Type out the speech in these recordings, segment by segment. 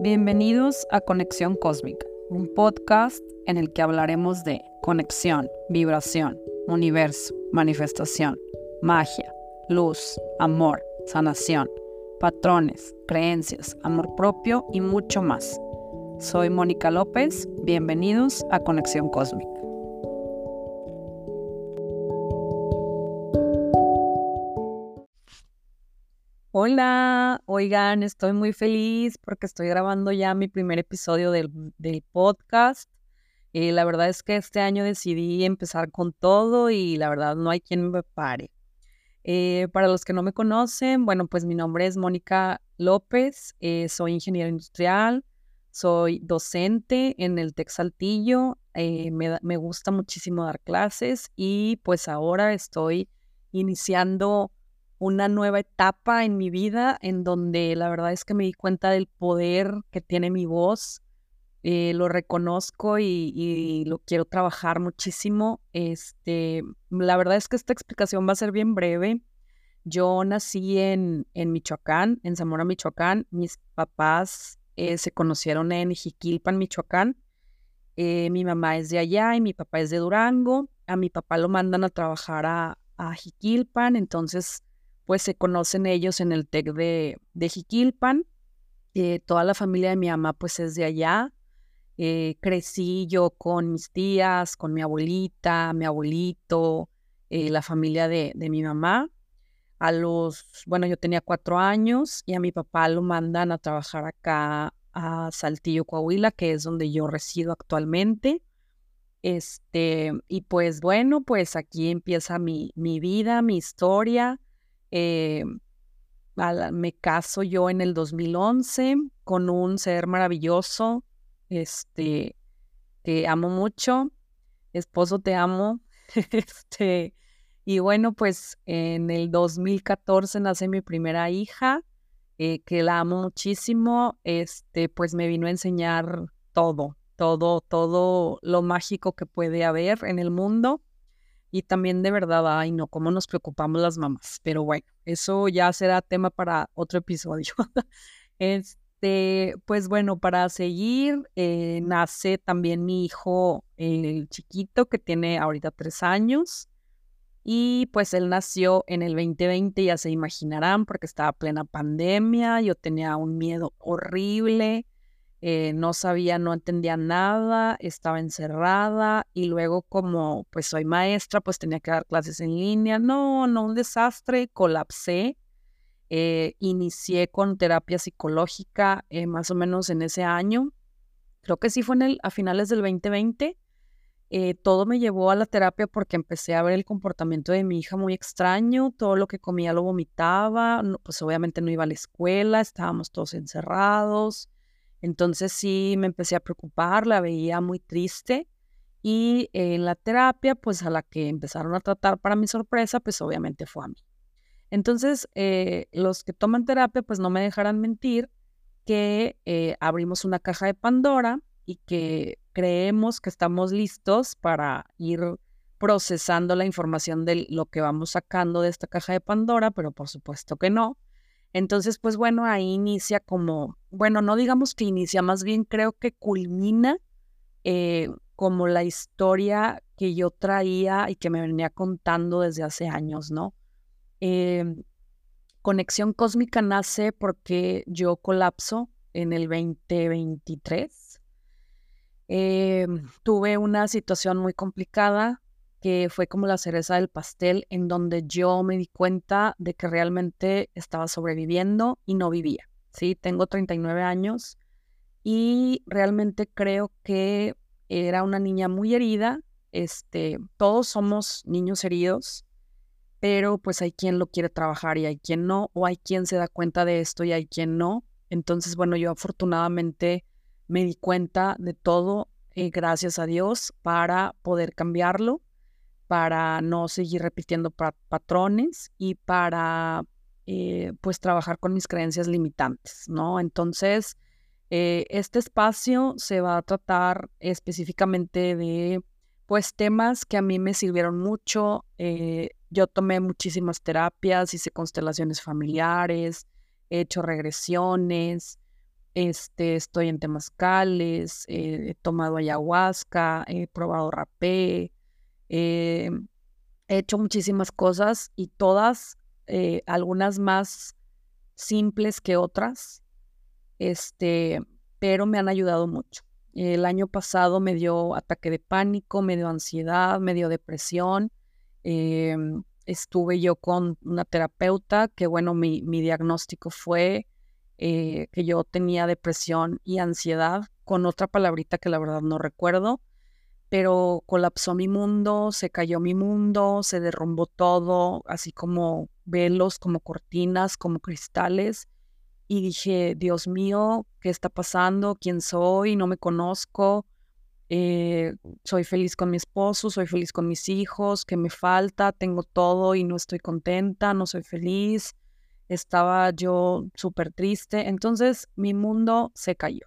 Bienvenidos a Conexión Cósmica, un podcast en el que hablaremos de conexión, vibración, universo, manifestación, magia, luz, amor, sanación, patrones, creencias, amor propio y mucho más. Soy Mónica López, bienvenidos a Conexión Cósmica. Hola, oigan, estoy muy feliz porque estoy grabando ya mi primer episodio del, podcast. Eh, la verdad es que este año decidí empezar con todo y la verdad no hay quien me pare. Eh, para los que no me conocen, bueno, pues mi nombre es Mónica López, eh, soy ingeniero industrial, soy docente en el Tec Saltillo, me, me gusta muchísimo dar clases y pues ahora estoy iniciando una nueva etapa en mi vida en donde la verdad es que me di cuenta del poder que tiene mi voz. Eh, lo reconozco y, lo quiero trabajar muchísimo. Este, la verdad es que esta explicación va a ser bien breve. Yo nací en, en Michoacán, en Zamora, Michoacán. Mis papás eh, se conocieron en Jiquilpan, Michoacán. Eh, mi mamá es de allá y mi papá es de Durango. A mi papá lo mandan a trabajar a, a Jiquilpan, entonces pues se conocen ellos en el TEC de, de Jiquilpan. Eh, toda la familia de mi mamá pues es de allá. Eh, crecí yo con mis tías, con mi abuelita, mi abuelito, eh, la familia de, de, mi mamá. A los, bueno, yo tenía cuatro años y a mi papá lo mandan a trabajar acá a Saltillo, Coahuila, que es donde yo resido actualmente. Este, y pues bueno, pues aquí empieza mi, mi vida, mi historia. Eh, me caso yo en el 2011 con un ser maravilloso, este, que amo mucho. Esposo, te amo. este, y bueno, pues en el 2014 nace mi primera hija, eh, que la amo muchísimo. Este, pues me vino a enseñar todo, todo, todo lo mágico que puede haber en el mundo. Y también de verdad, ay no, cómo nos preocupamos las mamás. Pero bueno, eso ya será tema para otro episodio. este, pues bueno, para seguir, eh, nace también mi hijo, el chiquito, que tiene ahorita tres años. Y pues él nació en el 2020, ya se imaginarán, porque estaba plena pandemia, yo tenía un miedo horrible, eh, no sabía, no entendía nada, estaba encerrada y luego como pues soy maestra, pues tenía que dar clases en línea. No, no, un desastre, colapsé. Eh, inicié con terapia psicológica eh, más o menos en ese año. Creo que sí fue en el, a finales del 2020. todo me llevó a la terapia porque empecé a ver el comportamiento de mi hija muy extraño, todo lo que comía lo vomitaba, pues obviamente no iba a la escuela, estábamos todos encerrados, entonces sí me empecé a preocupar, la veía muy triste y en la terapia, pues a la que empezaron a tratar para mi sorpresa, pues obviamente fue a mí. Entonces, eh, los que toman terapia, pues no me dejarán mentir que eh, abrimos una caja de Pandora y que creemos que estamos listos para ir procesando la información de lo que vamos sacando de esta caja de Pandora, pero por supuesto que no. Entonces, pues bueno, ahí inicia como, bueno, no digamos que inicia, más bien creo que culmina eh, como la historia que yo traía y que me venía contando desde hace años, ¿no? Em, Conexión Cósmica nace porque yo colapso en el 2023. Em, tuve una situación muy complicada que fue como la cereza del pastel en donde yo me di cuenta de que realmente estaba sobreviviendo y no vivía. Sí, tengo 39 años y realmente creo que era una niña muy herida. Este, todos somos niños heridos, pero pues hay quien lo quiere trabajar y hay quien no, o hay quien se da cuenta de esto y hay quien no. Entonces, bueno, yo afortunadamente me di cuenta de todo, eh, gracias a Dios, para poder cambiarlo para no seguir repitiendo patrones y para eh, pues trabajar con mis creencias limitantes, ¿no? Entonces, eh, este espacio se va a tratar específicamente de pues temas que a mí me sirvieron mucho. Eh, yo tomé muchísimas terapias, hice constelaciones familiares, he hecho regresiones, Este, estoy en temazcales, eh, he tomado ayahuasca, he probado rapé, he hecho muchísimas cosas y todas, eh, algunas más simples que otras, este, pero me han ayudado mucho. El año pasado me dio ataque de pánico, me dio ansiedad, me dio depresión. Em, estuve yo con una terapeuta que, bueno, mi, mi diagnóstico fue eh, que yo tenía depresión y ansiedad con otra palabrita que la verdad no recuerdo, pero colapsó mi mundo, se cayó mi mundo, se derrumbó todo, así como velos, como cortinas, como cristales. Y dije, Dios mío, ¿qué está pasando? ¿Quién soy? No me conozco. Eh, soy feliz con mi esposo, soy feliz con mis hijos, ¿qué me falta? Tengo todo y no estoy contenta, no soy feliz. Estaba yo súper triste. Entonces mi mundo se cayó.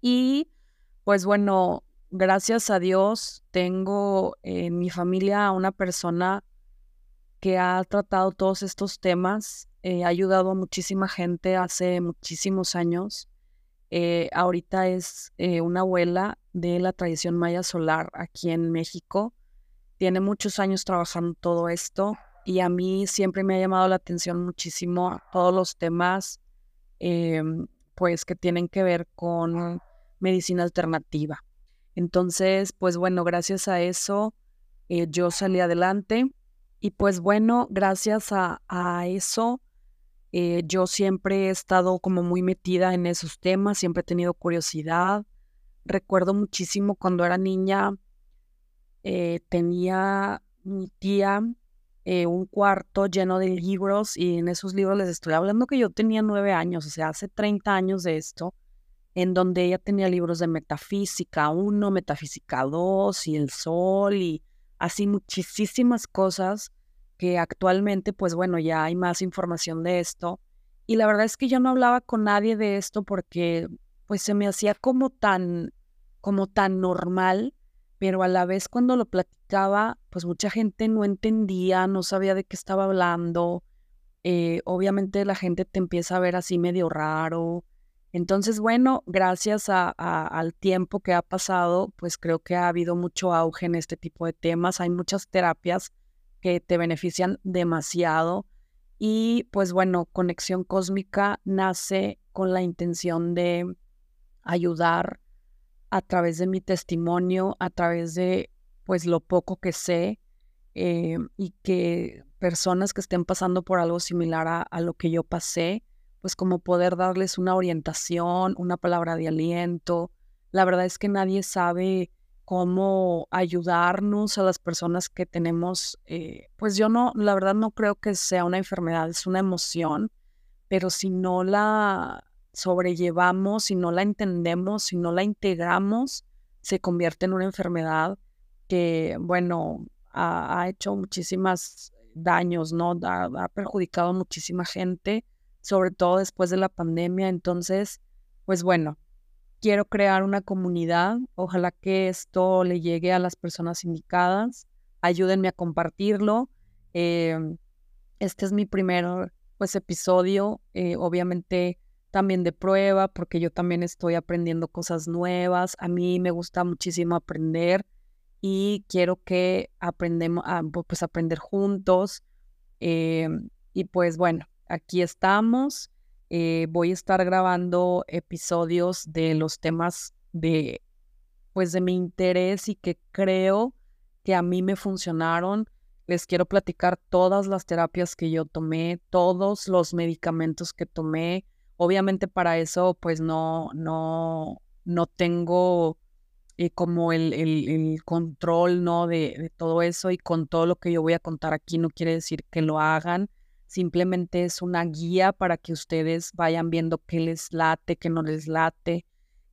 Y pues bueno, gracias a Dios tengo en mi familia a una persona que ha tratado todos estos temas, eh, ha ayudado a muchísima gente hace muchísimos años. Eh, ahorita es eh, una abuela de la tradición maya solar aquí en México. Tiene muchos años trabajando todo esto y a mí siempre me ha llamado la atención muchísimo todos los temas em, pues que tienen que ver con medicina alternativa. Entonces, pues bueno, gracias a eso yo salí adelante y pues bueno, gracias a, eso, eh, yo siempre he estado como muy metida en esos temas, siempre he tenido curiosidad. Recuerdo muchísimo cuando era niña, eh, tenía mi tía eh, un cuarto lleno de libros y en esos libros les estoy hablando que yo tenía nueve años, o sea, hace 30 años de esto, en donde ella tenía libros de metafísica 1, metafísica 2 y el sol y así muchísimas cosas que actualmente, pues bueno, ya hay más información de esto. Y la verdad es que yo no hablaba con nadie de esto porque pues se me hacía como tan, como tan normal, pero a la vez cuando lo platicaba, pues mucha gente no entendía, no sabía de qué estaba hablando. Eh, obviamente la gente te empieza a ver así medio raro. Entonces, bueno, gracias al tiempo que ha pasado, pues creo que ha habido mucho auge en este tipo de temas. Hay muchas terapias que te benefician demasiado. Y pues bueno, Conexión Cósmica nace con la intención de ayudar a través de mi testimonio, a través de pues lo poco que sé eh, y que personas que estén pasando por algo similar a lo que yo pasé, pues como poder darles una orientación, una palabra de aliento. La verdad es que nadie sabe cómo ayudarnos a las personas que tenemos, eh, pues yo no, la verdad no creo que sea una enfermedad, es una emoción, pero si no la sobrellevamos, si no la entendemos, si no la integramos, se convierte en una enfermedad que, bueno, ha, hecho muchísimos daños, ¿no? Ha, ha perjudicado a muchísima gente sobre todo después de la pandemia. Entonces, pues bueno, quiero crear una comunidad. Ojalá que esto le llegue a las personas indicadas. Ayúdenme a compartirlo. Em, este es mi primer pues episodio, eh, obviamente también de prueba, porque yo también estoy aprendiendo cosas nuevas. A mí me gusta muchísimo aprender y quiero que aprendemos, a, pues aprender juntos. Em, y pues bueno, aquí estamos. Eh, voy a estar grabando episodios de los temas de, pues, de mi interés y que creo que a mí me funcionaron. Les quiero platicar todas las terapias que yo tomé, todos los medicamentos que tomé. Obviamente para eso, pues no, no, no tengo eh, como el, el, control, ¿no? De, de todo eso y con todo lo que yo voy a contar aquí no quiere decir que lo hagan Simplemente es una guía para que ustedes vayan viendo qué les late, qué no les late.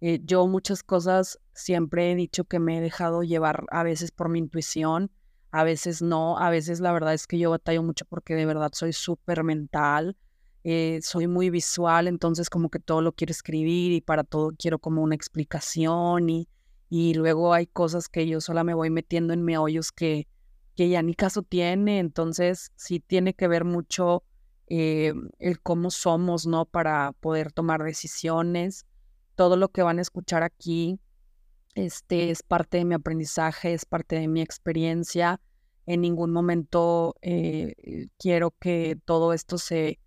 Eh, yo muchas cosas siempre he dicho que me he dejado llevar a veces por mi intuición, a veces no, a veces la verdad es que yo batallo mucho porque de verdad soy súper mental, eh, soy muy visual, entonces como que todo lo quiero escribir y para todo quiero como una explicación y, y luego hay cosas que yo sola me voy metiendo en meollos que, que ya ni caso tiene, entonces sí tiene que ver mucho eh, el cómo somos, ¿no? Para poder tomar decisiones. Todo lo que van a escuchar aquí este, es parte de mi aprendizaje, es parte de mi experiencia. En ningún momento eh, quiero que todo esto se,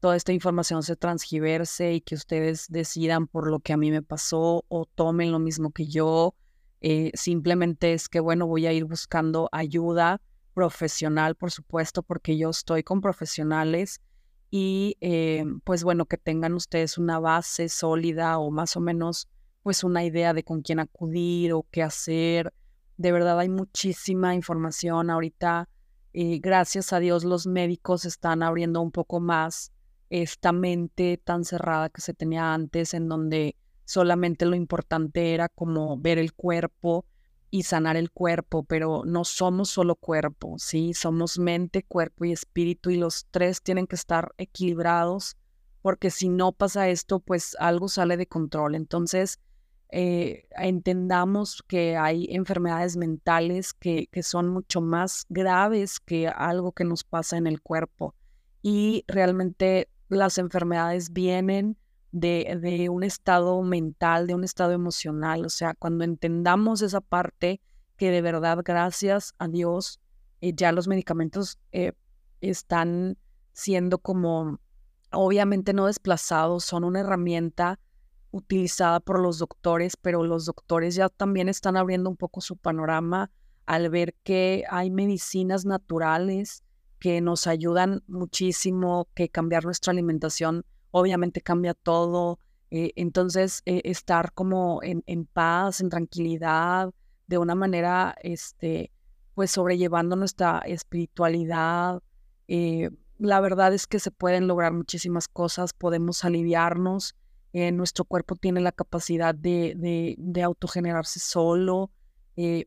toda esta información se transgiverse y que ustedes decidan por lo que a mí me pasó o tomen lo mismo que yo. Eh, simplemente es que, bueno, voy a ir buscando ayuda profesional, por supuesto, porque yo estoy con profesionales y eh, pues bueno, que tengan ustedes una base sólida o más o menos pues una idea de con quién acudir o qué hacer. De verdad hay muchísima información ahorita. Eh, gracias a Dios los médicos están abriendo un poco más esta mente tan cerrada que se tenía antes en donde solamente lo importante era como ver el cuerpo y sanar el cuerpo, pero no somos solo cuerpo, ¿sí? Somos mente, cuerpo y espíritu y los tres tienen que estar equilibrados porque si no pasa esto, pues algo sale de control. Entonces, eh, entendamos que hay enfermedades mentales que, que son mucho más graves que algo que nos pasa en el cuerpo y realmente las enfermedades vienen de, un estado mental, de un estado emocional. O sea, cuando entendamos esa parte que de verdad, gracias a Dios, eh, ya los medicamentos eh, están siendo como, obviamente no desplazados, son una herramienta utilizada por los doctores, pero los doctores ya también están abriendo un poco su panorama al ver que hay medicinas naturales que nos ayudan muchísimo, que cambiar nuestra alimentación obviamente cambia todo. Eh, entonces, eh, estar como en, paz, en tranquilidad, de una manera, este, pues sobrellevando nuestra espiritualidad. Eh, la verdad es que se pueden lograr muchísimas cosas, podemos aliviarnos, nuestro cuerpo tiene la capacidad de, de, de autogenerarse solo,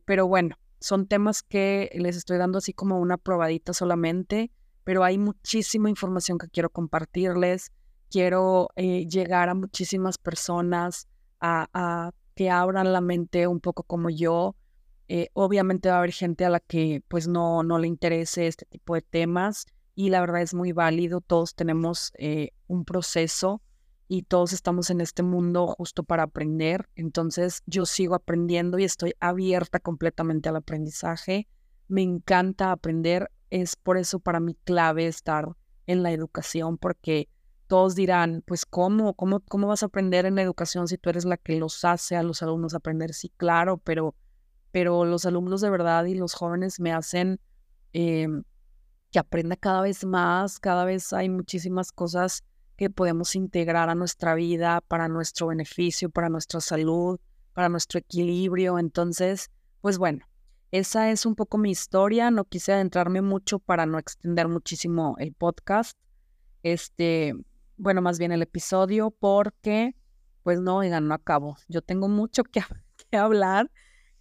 pero bueno, son temas que les estoy dando así como una probadita solamente, pero hay muchísima información que quiero compartirles quiero eh, llegar a muchísimas personas a, que abran la mente un poco como yo. Eh, obviamente va a haber gente a la que pues no, no le interese este tipo de temas y la verdad es muy válido. Todos tenemos eh, un proceso y todos estamos en este mundo justo para aprender. Entonces yo sigo aprendiendo y estoy abierta completamente al aprendizaje. Me encanta aprender. Es por eso para mí clave estar en la educación porque todos dirán, pues ¿cómo? ¿cómo? ¿Cómo vas a aprender en la educación si tú eres la que los hace a los alumnos aprender? Sí, claro, pero, pero los alumnos de verdad y los jóvenes me hacen em, que aprenda cada vez más, cada vez hay muchísimas cosas que podemos integrar a nuestra vida para nuestro beneficio, para nuestra salud, para nuestro equilibrio. Entonces, pues bueno, esa es un poco mi historia. No quise adentrarme mucho para no extender muchísimo el podcast. Este, bueno, más bien el episodio, porque, pues no, oigan, no acabo. Yo tengo mucho que, hablar.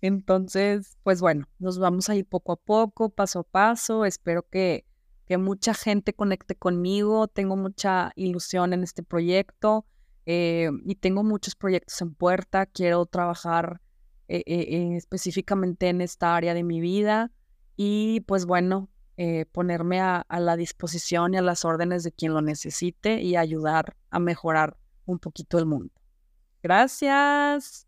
Entonces, pues bueno, nos vamos a ir poco a poco, paso a paso. Espero que, que mucha gente conecte conmigo. Tengo mucha ilusión en este proyecto eh, y tengo muchos proyectos en puerta. Quiero trabajar eh, eh, específicamente en esta área de mi vida. Y pues bueno, eh, ponerme a, la disposición y a las órdenes de quien lo necesite y ayudar a mejorar un poquito el mundo. Gracias.